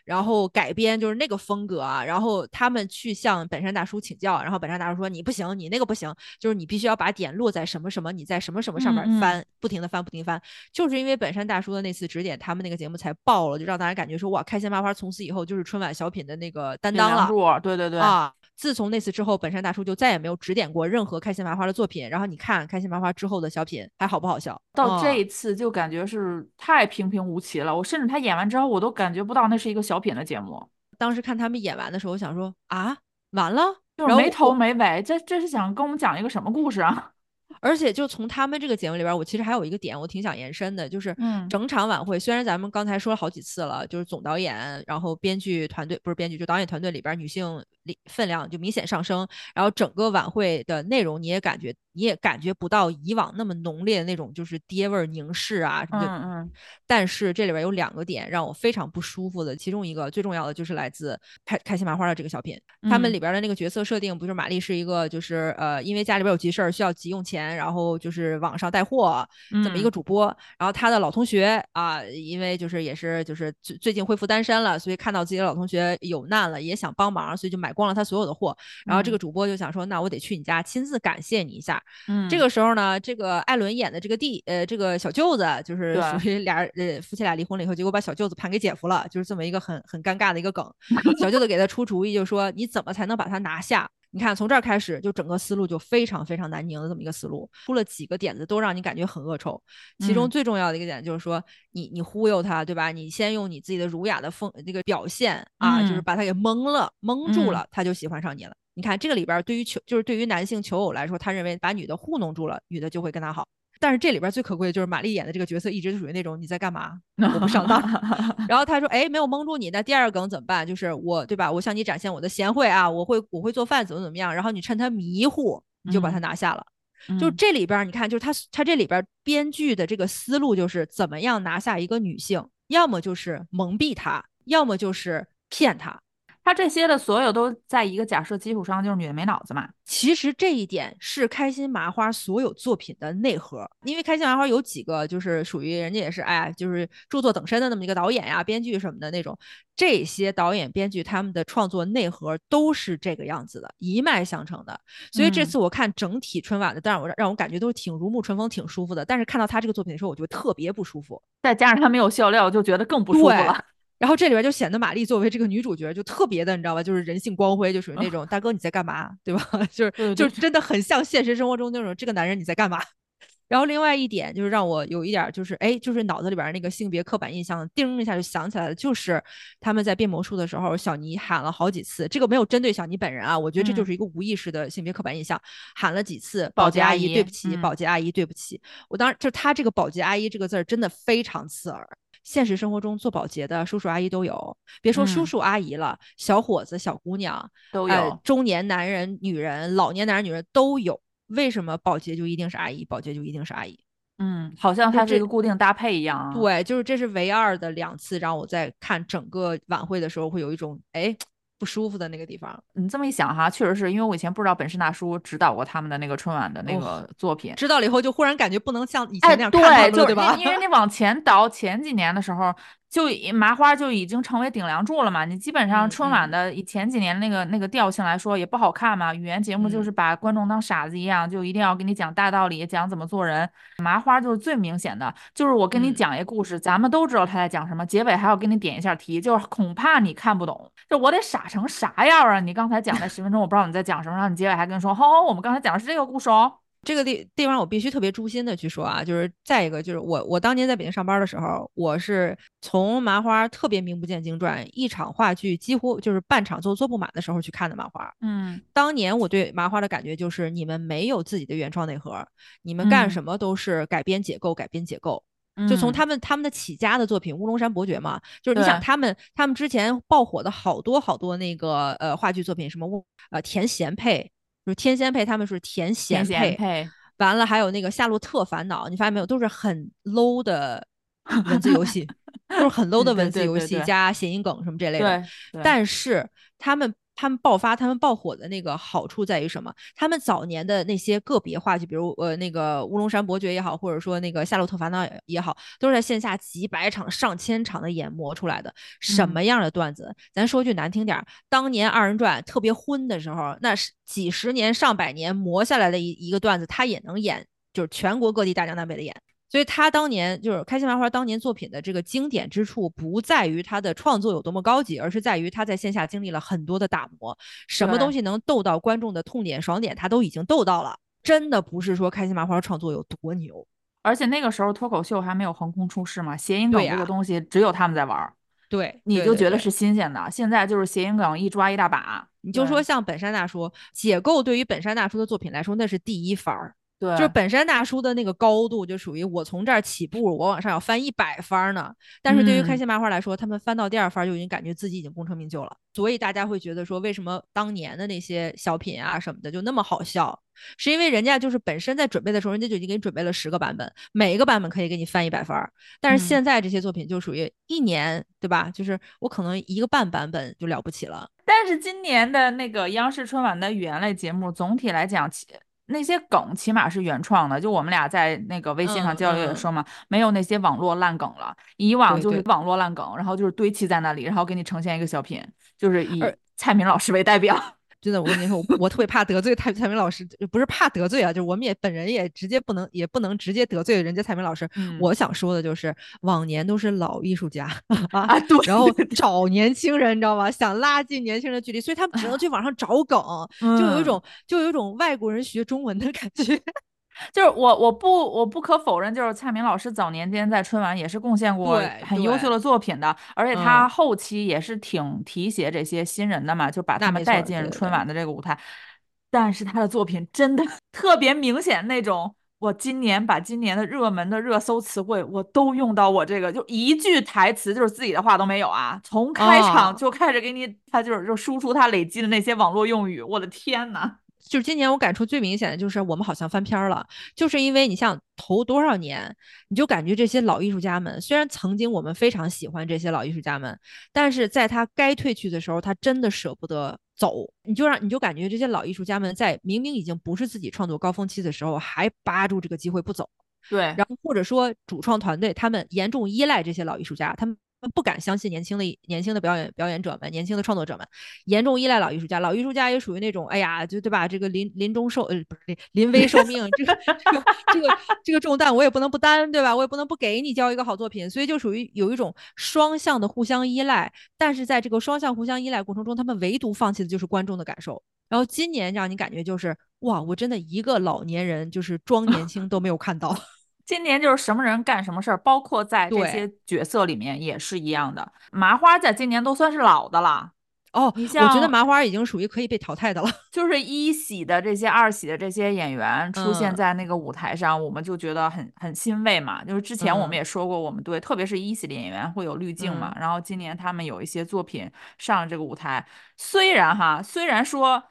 然后改编就是那个风格啊，然后他们去向本山大叔请教，然后本山大叔说你不行，你那个不行，就是你必须要把点落在什么什么，你在什么什么上面翻，不停的翻，不停翻，就是因为本山大叔的那次指点，他们那个节目才爆了，就让大家感觉说哇，开心麻花从此以后就是春晚小品的那个担当了。对对对，啊，自从那次之后，本山大叔就再也没有指点过任何开心麻花的作品。然后你看开心麻花之后的小品还好不好笑？到这嗯一次就感觉是太平平无奇了，我甚至他演完之后，我都感觉不到那是一个小品的节目，当时看他们演完的时候，我想说啊，完了，就是没头没尾，这这是想跟我们讲一个什么故事啊？而且就从他们这个节目里边，我其实还有一个点，我挺想延伸的，就是嗯。整场晚会，虽然咱们刚才说了好几次了，就是总导演，然后编剧团队不是编剧，就导演团队里边女性力分量就明显上升，然后整个晚会的内容你也感觉你也感觉不到以往那么浓烈的那种就是爹味儿凝视啊什么的，嗯嗯。但是这里边有两个点让我非常不舒服的，其中一个最重要的就是来自开开心麻花的这个小品，他们嗯。里边的那个角色设定不是玛丽是一个就是呃因为家里边有急事儿需要急用钱，然后就是网上带货这么一个嗯。主播，然后他的老同学啊，因为就是也是就是最最近恢复单身了，所以看到自己的老同学有难了，也想帮忙，所以就买光了他所有的货，然后这个嗯。主播就想说，那我得去你家亲自感谢你一下，嗯，这个时候呢，这个艾伦演的这个弟，呃，这个小舅子就是属于俩人，呃，夫妻俩离婚了以后，结果把小舅子判给姐夫了，就是这么一个很很尴尬的一个梗。小舅子给他出主意，就说你怎么才能把他拿下？你看，从这儿开始，就整个思路就非常非常难拧的这么一个思路，出了几个点子都让你感觉很恶臭。其中嗯最重要的一个点就是说，你你忽悠他，对吧？你先用你自己的儒雅的风这个表现啊，就是嗯把他给蒙了，蒙住嗯了，他就喜欢上你了。你看这个里边儿，对于求就是对于男性求偶来说，他认为把女的糊弄住了，女的就会跟他好。但是这里边儿最可贵的就是玛丽演的这个角色一直就属于那种你在干嘛？我不上当。然后他说，哎，没有蒙住你，那第二个梗怎么办？就是我对吧？我向你展现我的贤惠啊，我会我会做饭，怎么怎么样。然后你趁他迷糊，你就把他嗯拿下了。就嗯这里边儿，你看，就是他他这里边儿编剧的这个思路就是怎么样拿下一个女性，要么就是蒙蔽她，要么就是骗她。他这些的所有都在一个假设基础上，就是女的没脑子嘛。其实这一点是开心麻花所有作品的内核，因为开心麻花有几个就是属于人家也是哎，就是著作等身的那么一个导演呀、编剧什么的那种，这些导演、编剧他们的创作内核都是这个样子的，一脉相承的。所以这嗯次我看整体春晚的，但是我让我感觉都是挺如沐春风、挺舒服的。但是看到他这个作品的时候，我就特别不舒服。再加上他没有笑料，就觉得更不舒服了。然后这里边就显得玛丽作为这个女主角就特别的，你知道吧？就是人性光辉，就属于那种大哥你在干嘛，对吧？就是就是真的很像现实生活中那种这个男人你在干嘛。然后另外一点就是让我有一点儿就是哎，就是脑子里边儿那个性别刻板印象叮一下就想起来了，就是他们在变魔术的时候，小尼喊了好几次，这个没有针对小尼本人啊，我觉得这就嗯是一个无意识的性别刻板印象，喊了几次保保洁阿姨对不起，嗯保洁阿姨对不起。我当时就他这个保洁阿姨这个字儿真的非常刺耳。现实生活中做保洁的叔叔阿姨都有，别说叔嗯叔阿姨了，小伙子、小姑娘，都有、呃，中年男人、女人、老年男人、女人都有。为什么保洁就一定是阿姨？保洁就一定是阿姨？嗯，好像它这一个固定搭配一样啊。对，就是这是唯二的两次让我在看整个晚会的时候会有一种哎不舒服的那个地方。你这么一想哈，确实是因为我以前不知道本山大叔指导过他们的那个春晚的那哦个作品。知道了以后就忽然感觉不能像以哎，前那样看他们对，了，就对吧？因因为你往前倒，前几年的时候，就已麻花就已经成为顶梁柱了嘛。你基本上嗯春晚的以前几年那个那个调性来说也不好看嘛，语言节目就嗯是把观众当傻子一样，就一定要给你讲大道理，讲怎么做人。麻花就是最明显的，就是我跟你嗯讲一个故事，咱们都知道他在讲什么，结尾还要给你点一下题，就是恐怕你看不懂，就我得傻成啥样啊？你刚才讲那十分钟，我不知道你在讲什么，然后你结尾还跟你说，吼吼，我们刚才讲的是这个故事哦。这个地地方我必须特别诛心的去说啊，就是再一个就是我我当年在北京上班的时候，我是从麻花特别名不见经传，一场话剧几乎就是半场都坐不满的时候去看的麻花。嗯，当年我对麻花的感觉就是你们没有自己的原创内核，你们干什么都是改编解构，改编解构。就从他们他们的起家的作品《乌龙山伯爵》嘛，就是你想他们他们之前爆火的好多好多那个呃话剧作品，什么呃田贤配。就是天仙配，他们是甜咸配，完了还有那个夏洛特烦恼，你发现没有，都是很 low 的文字游戏，都是很 low 的文字游戏加谐音梗什么这类的，但是他们。他们爆发、他们爆火的那个好处在于什么？他们早年的那些个别话剧，比如呃那个乌龙山伯爵也好，或者说那个夏洛特烦恼也好，都是在线下几百场、上千场的演磨出来的。什么样的段子？咱说句难听点儿，当年二人转特别昏的时候，那是几十年、上百年磨下来的一一个段子，他也能演，就是全国各地大江南北的演。所以他当年就是开心麻花当年作品的这个经典之处，不在于他的创作有多么高级，而是在于他在线下经历了很多的打磨，什么东西能逗到观众的痛点、爽点，他都已经逗到了。真的不是说开心麻花创作有多牛，而且那个时候脱口秀还没有横空出世嘛，谐音梗这个东西只有他们在玩，对，你就觉得是新鲜的。现在就是谐音梗一抓一大把，你就说像本山大叔解构，对于本山大叔的作品来说，那是第一番儿。对，就是本山大叔的那个高度，就属于我从这儿起步，我往上要翻一百番呢。但是对于开心麻花来说，他们翻到第二番就已经感觉自己已经功成名就了。所以大家会觉得说，为什么当年的那些小品啊什么的就那么好笑？是因为人家就是本身在准备的时候，人家就已经给你准备了十个版本，每一个版本可以给你翻一百番。但是现在这些作品就属于一年，对吧？就是我可能一个半版本就了不起了。但是今年的那个央视春晚的语言类节目，总体来讲，其。那些梗起码是原创的，就我们俩在那个微信上交流也说嘛，没有那些网络烂梗了。以往就是网络烂梗，然后就是堆砌在那里，然后给你呈现一个小品，就是以蔡明老师为代表。真的，我跟你说，我特别怕得罪蔡蔡明老师，不是怕得罪啊，就是我们也本人也直接不能，也不能直接得罪人家蔡明老师。我想说的就是，往年都是老艺术家啊，对，然后找年轻人，你知道吗？想拉近年轻人的距离，所以他们只能去网上找梗，就有一种就有一种外国人学中文的感觉。就是我，我不，我不可否认，就是蔡明老师早年间在春晚也是贡献过很优秀的作品的，而且他后期也是挺提携这些新人的嘛，就把他们带进春晚的这个舞台。但是他的作品真的 特别明显那种，我今年把今年的热门的热搜词汇我都用到我这个，就一句台词就是自己的话都没有啊，从开场就开始给你，他就是就输出他累积的那些网络用语，我的天呐！就是今年我感触最明显的就是我们好像翻篇了，就是因为你像头多少年，你就感觉这些老艺术家们，虽然曾经我们非常喜欢这些老艺术家们，但是在他该退去的时候，他真的舍不得走，你就让你就感觉这些老艺术家们在明明已经不是自己创作高峰期的时候，还扒住这个机会不走，对，然后或者说主创团队他们严重依赖这些老艺术家，他们。不敢相信年轻的年轻的表演表演者们，年轻的创作者们，严重依赖老艺术家。老艺术家也属于那种，哎呀，就对吧？这个临临终受呃不是临临危受命，这个这个这个这个重担我也不能不担，对吧？我也不能不给你交一个好作品，所以就属于有一种双向的互相依赖。但是在这个双向互相依赖过程中，他们唯独放弃的就是观众的感受。然后今年让你感觉就是哇，我真的一个老年人就是装年轻都没有看到。今年就是什么人干什么事儿，包括在这些角色里面也是一样的。麻花在今年都算是老的了哦，你像我觉得麻花已经属于可以被淘汰的了。就是一喜的这些、二喜的这些演员出现在那个舞台上，我们就觉得很很欣慰嘛。就是之前我们也说过，我们对特别是一喜的演员会有滤镜嘛。然后今年他们有一些作品上这个舞台，虽然哈，虽然说。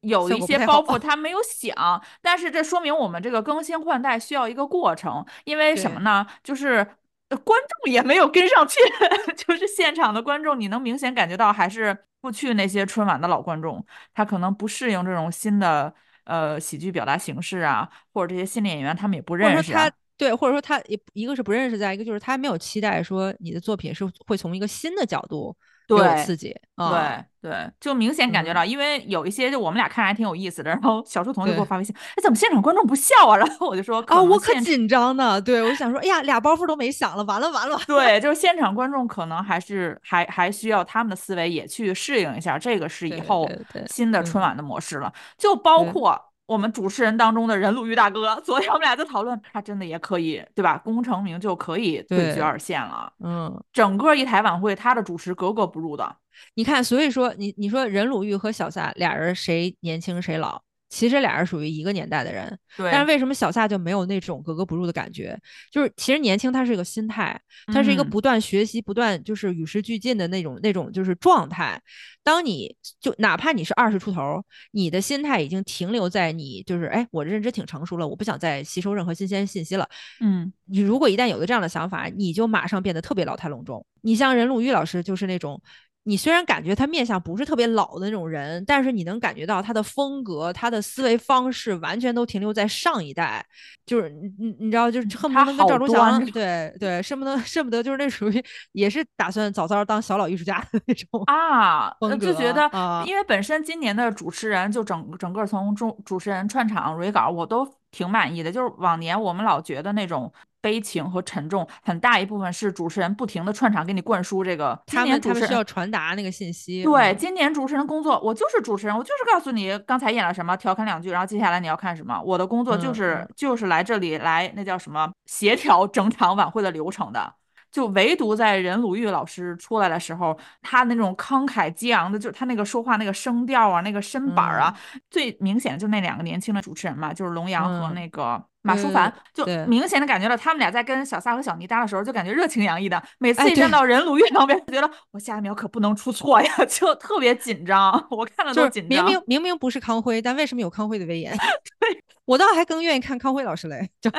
有一些包袱他没有想，但是这说明我们这个更新换代需要一个过程，因为什么呢？就是观众也没有跟上去，就是现场的观众，你能明显感觉到还是过去那些春晚的老观众，他可能不适应这种新的呃喜剧表达形式啊，或者这些新的演员他们也不认识。他对，或者说他也一个是不认识，再一个就是他没有期待说你的作品是会从一个新的角度。对，刺激，对对，就明显感觉到，因为有一些就我们俩看着还挺有意思的，然后小树童就给我发微信，哎，怎么现场观众不笑啊？然后我就说啊，我可紧张呢，对我想说，哎呀，俩包袱都没想了，完了完了。对，就是现场观众可能还是还还需要他们的思维也去适应一下，这个是以后新的春晚的模式了，就包括。我们主持人当中的任鲁豫大哥，昨天我们俩在讨论，他真的也可以，对吧？功成名就可以退居二线了。嗯，整个一台晚会，他的主持格格不入的。你看，所以说你你说任鲁豫和小撒俩人谁年轻谁老？其实俩人属于一个年代的人，对。但是为什么小撒就没有那种格格不入的感觉？就是其实年轻，他是一个心态，他是一个不断学习、不断就是与时俱进的那种那种就是状态。当你就哪怕你是二十出头，你的心态已经停留在你就是哎，我认知挺成熟了，我不想再吸收任何新鲜信息了。嗯，你如果一旦有了这样的想法，你就马上变得特别老态龙钟。你像任鲁豫老师就是那种。你虽然感觉他面相不是特别老的那种人，但是你能感觉到他的风格、他的思维方式完全都停留在上一代，就是你你你知道，就是恨不得跟赵忠祥对对，恨不得恨不得就是那属于也是打算早早当小老艺术家的那种啊，就觉得因为本身今年的主持人就整整个从中主持人串场、蕊稿我都挺满意的，就是往年我们老觉得那种。悲情和沉重，很大一部分是主持人不停的串场给你灌输这个。他们他们需要传达那个信息。对，今年主持人工作，我就是主持人，我就是告诉你刚才演了什么，调侃两句，然后接下来你要看什么。我的工作就是就是来这里来那叫什么协调整场晚会的流程的。就唯独在任鲁豫老师出来的时候，他那种慷慨激昂的，就是他那个说话那个声调啊，那个身板啊，最明显的就那两个年轻的主持人嘛，就是龙阳和那个马淑凡，就明显的感觉到他们俩在跟小撒和小妮搭的时候，就感觉热情洋溢的。每次一站到任鲁豫旁边，觉得我下一秒可不能出错呀，就特别紧张。我看了都紧张。明 明明明不是康辉，但为什么有康辉的威严？对我倒还更愿意看康辉老师嘞，就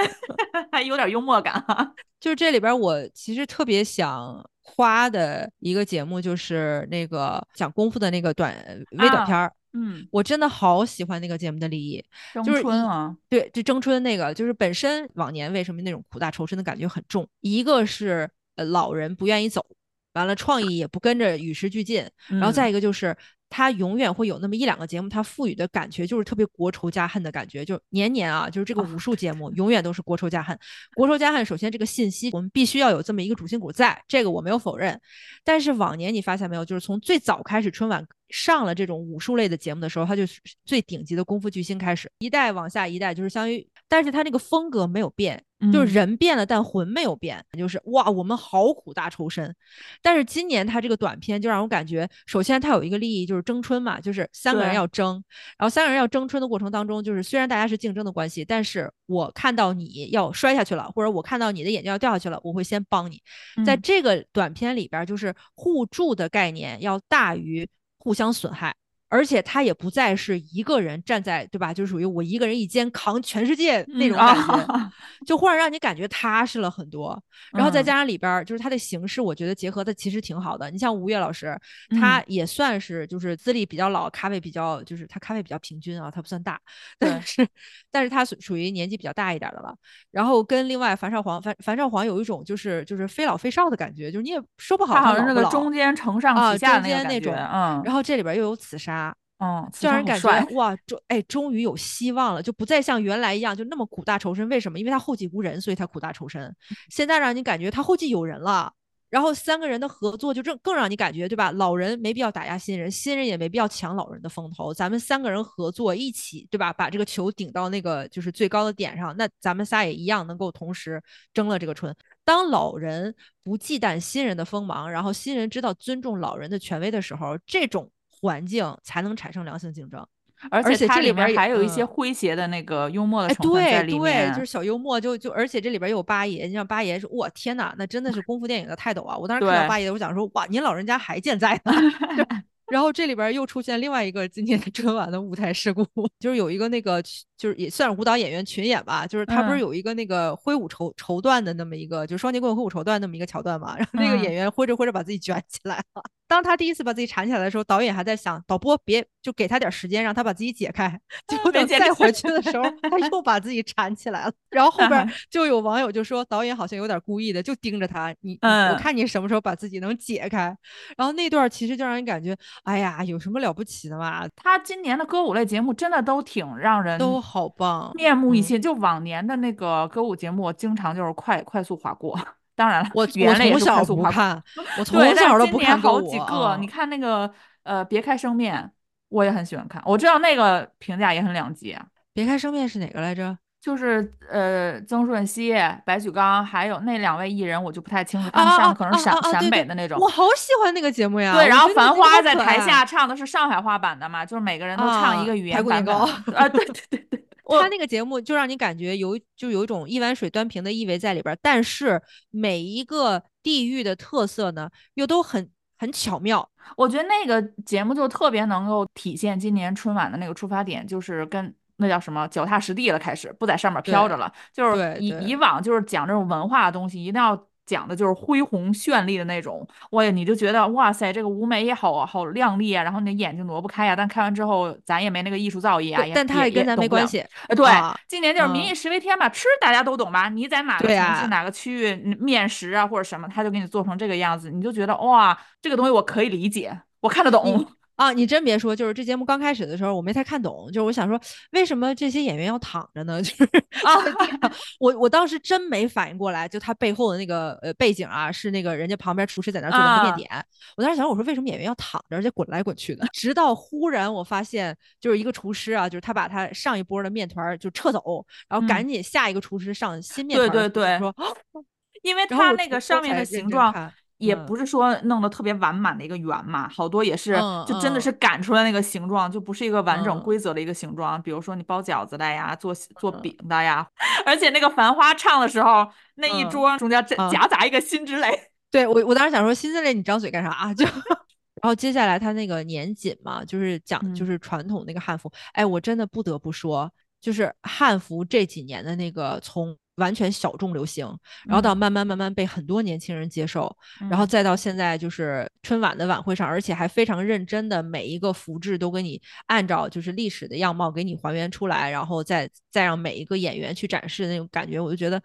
还有点幽默感哈。就是这里边，我其实特别想夸的一个节目，就是那个讲功夫的那个短微短片儿。嗯，我真的好喜欢那个节目的立意，就是争春啊，对，就争春那个，就是本身往年为什么那种苦大仇深的感觉很重？一个是呃老人不愿意走，完了创意也不跟着与时俱进，然后再一个就是。他永远会有那么一两个节目，它赋予的感觉就是特别国仇家恨的感觉，就年年啊，就是这个武术节目永远都是国仇家恨。国仇家恨，首先这个信息我们必须要有这么一个主心骨在，这个我没有否认。但是往年你发现没有，就是从最早开始春晚上了这种武术类的节目的时候，它就是最顶级的功夫巨星开始，一代往下一代，就是相当于，但是他那个风格没有变。就是人变了，但魂没有变。就是哇，我们好苦大仇深。但是今年他这个短片就让我感觉，首先他有一个利益就是争春嘛，就是三个人要争。然后三个人要争春的过程当中，就是虽然大家是竞争的关系，但是我看到你要摔下去了，或者我看到你的眼睛要掉下去了，我会先帮你。在这个短片里边，就是互助的概念要大于互相损害。而且他也不再是一个人站在，对吧？就属于我一个人一肩扛全世界那种感觉，就忽然让你感觉踏实了很多。然后再加上里边就是他的形式，我觉得结合的其实挺好的。你像吴越老师，他也算是就是资历比较老，咖位比较就是他咖位比较平均啊，他不算大，但是但是他属属于年纪比较大一点的了。然后跟另外樊少皇，樊樊少皇有一种就是就是非老非少的感觉，就是你也说不好他好像是个中间承上启下那种，嗯。然后这里边又有紫砂。嗯，让人感觉哇，终哎，终于有希望了，就不再像原来一样就那么苦大仇深。为什么？因为他后继无人，所以他苦大仇深。现在让你感觉他后继有人了，然后三个人的合作就更更让你感觉，对吧？老人没必要打压新人，新人也没必要抢老人的风头。咱们三个人合作一起，对吧？把这个球顶到那个就是最高的点上，那咱们仨也一样能够同时争了这个春。当老人不忌惮新人的锋芒，然后新人知道尊重老人的权威的时候，这种。环境才能产生良性竞争，而且这里边还有一些诙谐的那个幽默的成分在里面。对对，就是小幽默，就就而且这里边又有八爷，你像八爷是，我天哪，那真的是功夫电影的泰斗啊！我当时看到八爷，我想说，哇，您老人家还健在呢。然后这里边又出现另外一个今年 春晚的舞台事故，就是有一个那个就是也算是舞蹈演员群演吧，就是他不是有一个那个挥舞绸绸缎的那么一个，就是双截棍挥舞绸缎那么一个桥段嘛，然后那个演员挥着挥着把自己卷起来了。当他第一次把自己缠起来的时候，导演还在想导播别就给他点时间让他把自己解开，结果等再回去的时候，他又把自己缠起来了。然后后边就有网友就说导演好像有点故意的，就盯着他，你我看你什么时候把自己能解开。然后那段其实就让人感觉，哎呀，有什么了不起的嘛？他今年的歌舞类节目真的都挺让人都好棒，面目一新。就往年的那个歌舞节目，经常就是快快速划过。当然了，我我从小不看，我从小都不看好几个，你看那个呃，别开生面，我也很喜欢看。我知道那个评价也很两极。别开生面是哪个来着？就是呃，曾舜晞、白举纲，还有那两位艺人，我就不太清楚，啊他们上可能是陕陕北的那种。我好喜欢那个节目呀。对，然后《繁花》在台下唱的是上海话版的嘛，就是每个人都唱一个语言版本。啊，对对对对，他那个节目就让你感觉有就有一种一碗水端平的意味在里边儿，但是每一个地域的特色呢，又都很很巧妙。我觉得那个节目就特别能够体现今年春晚的那个出发点，就是跟那叫什么脚踏实地了，开始不在上面飘着了。就是以以往就是讲这种文化的东西，一定要讲的就是恢宏绚丽的那种。哇，你就觉得哇塞，这个舞美也好好亮丽啊，然后你的眼睛挪不开呀、但看完之后，咱也没那个艺术造诣啊，但他也也跟咱没关系。呃，对，啊今年就是民嗯以食为天吧，吃大家都懂吧？你在哪个城市、哪个区域，嗯面食啊或者什么，他就给你做成这个样子，你就觉得哇，这个东西我可以理解，我看得懂你。啊，你真别说，就是这节目刚开始的时候，我没太看懂，就是我想说，为什么这些演员要躺着呢？就是啊我我当时真没反应过来，就他背后的那个呃背景啊，是那个人家旁边厨师在那儿做的那个面啊点。我当时想，我说为什么演员要躺着，而且滚来滚去的？直到忽然我发现，就是一个厨师啊，就是他把他上一波的面团儿就撤走，然后赶嗯紧下一个厨师上新面对团对对时候说，因为然后它那个上面的形状看也嗯。不是说弄得特别完满的一个圆嘛，好多也是嗯就真的嗯。是擀出来那个形状，就不是一个完整嗯。规则的一个形状。比如说你包饺子的呀，做做嗯。饼的呀，而且那个《繁花》唱的时候，那一嗯。桌中间夹杂一个辛芷蕾，对我，我当时想说，辛芷蕾你张嘴干啥啊？就，然后接下来他那个年锦嘛，就是讲就嗯。是传统那个汉服。哎，我真的不得不说，就是汉服这几年的那个从完全小众流行，然后到嗯慢慢慢慢被很多年轻人接受，然后嗯再到现在就是春晚的晚会上，而且还非常认真的每一个服制都给你按照就是历史的样貌给你还原出来，然后再再让每一个演员去展示那种感觉，我就觉得。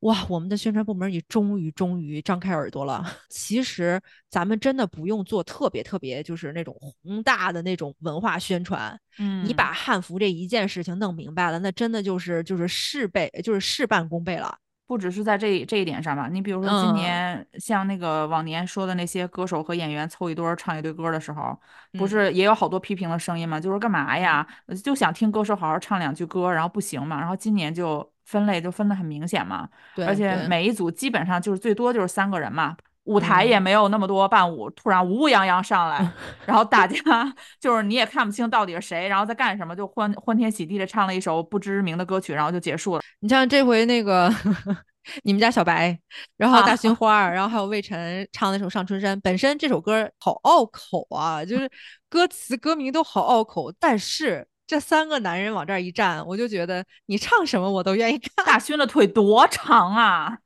哇，我们的宣传部门你终于终于张开耳朵了。其实咱们真的不用做特别特别，就是那种宏大的那种文化宣传。嗯，你把汉服这一件事情弄明白了，那真的就是就是事倍，就是事半功倍了。不只是在这这一点上吧，你比如说今嗯年像那个往年说的那些歌手和演员凑一堆儿唱一堆歌的时候，不嗯是也有好多批评的声音嘛？就是干嘛呀？呃就想听歌手好好唱两句歌，然后不行嘛。然后今年就分类就分得很明显嘛，对，而且每一组基本上就是最多就是三个人嘛。舞台也嗯没有那么多伴舞，突然呜呜泱泱上来，然后大家就是你也看不清到底是谁，然后在干什么，就欢欢天喜地的唱了一首不知名的歌曲，然后就结束了。你像这回那个 你们家小白，然后大啊勋 花儿，然后还有魏晨唱那首《上春山》，本身这首歌好拗口啊，就是歌词歌名都好拗口，但是这三个男人往这儿一站，我就觉得你唱什么我都愿意看。大勋的腿多长啊！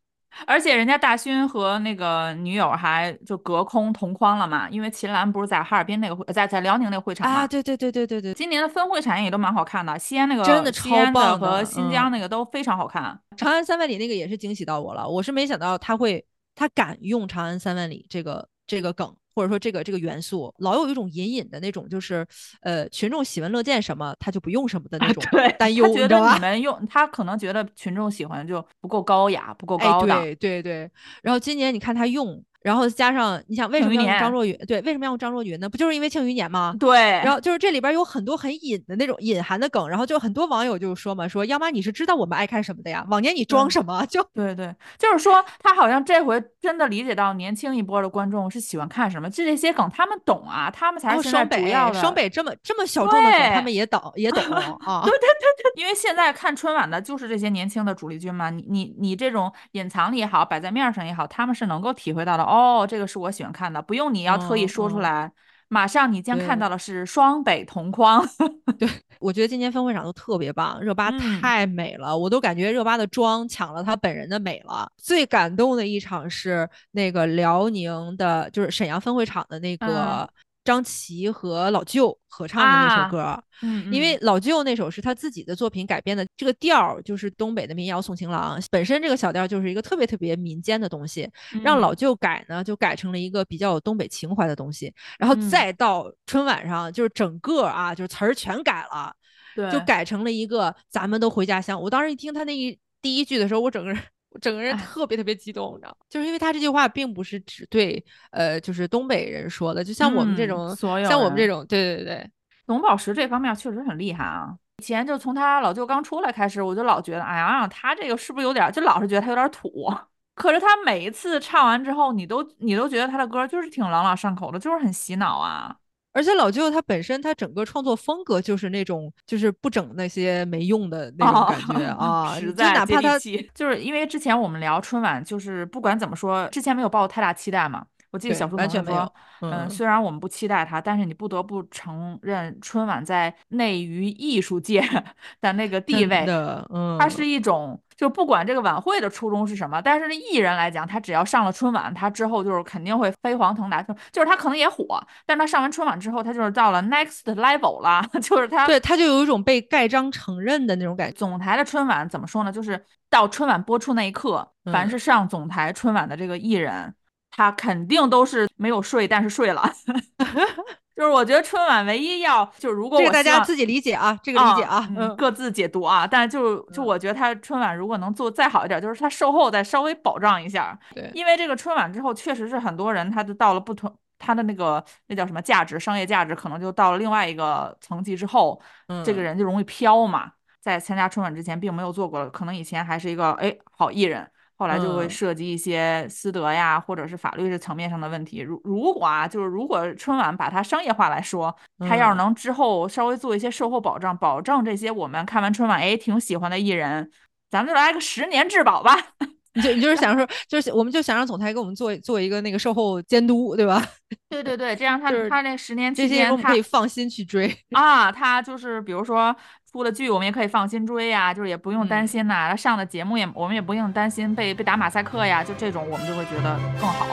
而且人家大勋和那个女友还就隔空同框了嘛，因为秦岚不是在哈尔滨那个会，在在辽宁那个会场嘛。啊，对对对对对对，今年的分会场也都蛮好看的，西安那个真的超棒的和新嗯疆那个都非常好看。长安三万里那个也是惊喜到我了，我是没想到他会，他敢用长安三万里这个这个梗，或者说这个这个元素，老有一种隐隐的那种，就是呃群众喜闻乐见什么他就不用什么的那 种，担忧，他觉得你们用，他可能觉得群众喜欢就不够高雅，不够哎，高档。对对对。然后今年你看他用，然后加上你想为什么要用张若昀？对，为什么要用张若昀呢？不就是因为庆余年吗？对，然后就是这里边有很多很隐的那种隐含的梗，然后就很多网友就说嘛，说央妈你是知道我们爱看什么的呀，往年你装嗯什么？就对对，就是说他好像这回真的理解到年轻一波的观众是喜欢看什么，这这些梗他们懂啊，他们才是双北主要的。双北这么这么小众的梗，他们也懂也懂 啊。对对对因为现在看春晚的就是这些年轻的主力军嘛，你你你这种隐藏的也好，摆在面上也好，他们是能够体会到的。哦，这个是我喜欢看的，不用你要特意说出来，马上你将看到的是双北同框。对我觉得今年分会场都特别棒，热巴嗯太美了，我都感觉热巴的妆抢了她本人的美了。最感动的一场是那个辽宁的，就是沈阳分会场的那嗯个张琪和老舅合唱的那首啊歌。嗯因为老舅那首是他自己的作品改编的，这个调儿就是东北的民谣《送情郎》，本身这个小调就是一个特别特别民间的东西，让嗯老舅改呢，就改成了一个比较有东北情怀的东西，然后嗯再到春晚上，就是整个啊，就是词儿全改了，对就改成了一个咱们都回家乡。我当时一听他那一第一句的时候，我整个人。我整个人哎特别特别激动，你知道吗，就是因为他这句话并不是只对呃，就是东北人说的，就像我们这嗯种，所有像我们这种，对对对，董宝石这方面确实很厉害啊。以前就从他老舅刚出来开始，我就老觉得，哎呀，他这个是不是有点，就老是觉得他有点土。可是他每一次唱完之后，你都你都觉得他的歌就是挺朗朗上口的，就是很洗脑啊。而且老舅他本身他整个创作风格就是那种就是不整那些没用的那种感觉啊，实在哪怕他就是因为之前我们聊春晚，就是不管怎么说，之前没有抱太大期待嘛。我记得小叔完全说，嗯，虽然我们不期待他，但是你不得不承认春晚在内娱艺术界 的那个地位，嗯，它是一种，就不管这个晚会的初衷是什么，但是那艺人来讲，他只要上了春晚，他之后就是肯定会飞黄腾达，就是他可能也火，但是他上完春晚之后，他就是到了 next level 了，就是他，对，他就有一种被盖章承认的那种感觉。总台的春晚怎么说呢？就是到春晚播出那一刻，凡是上总台春晚的这个艺人。他肯定都是没有睡，但是睡了。就是我觉得春晚唯一要就是如果这个大家自己理解啊，这个理解啊，嗯，各自解读啊。但就就我觉得他春晚如果能做再好一点，就是他售后再稍微保障一下。对，因为这个春晚之后，确实是很多人他就到了不同他的那个那叫什么价值，商业价值可能就到了另外一个层级之后，这个人就容易飘嘛。在参加春晚之前并没有做过，可能以前还是一个哎好艺人。后来就会涉及一些私德呀，或者是法律这层面上的问题。如如果啊，就是如果春晚把它商业化来说，它要是能之后稍微做一些售后保障，保证这些我们看完春晚哎挺喜欢的艺人，咱们就来个十年质保吧。你就你就是想说，就是我们就想让总裁给我们做做一个那个售后监督，对吧？对对对，这样他他那十年期间他可以放心去追啊。他就是比如说出了剧，我们也可以放心追呀，就是也不用担心呐。他上的节目也我们也不用担心被被打马赛克呀，就这种我们就会觉得更好。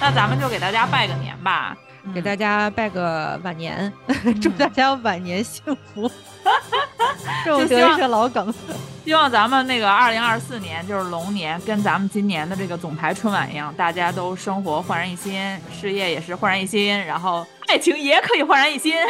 那咱们就给大家拜个年吧，给大家拜个晚年，祝大家晚年幸福。这德一个老梗，希望咱们那个二零二四年就是龙年，跟咱们今年的这个总台春晚一样，大家都生活焕然一新，事业也是焕然一新，然后爱情也可以焕然一新。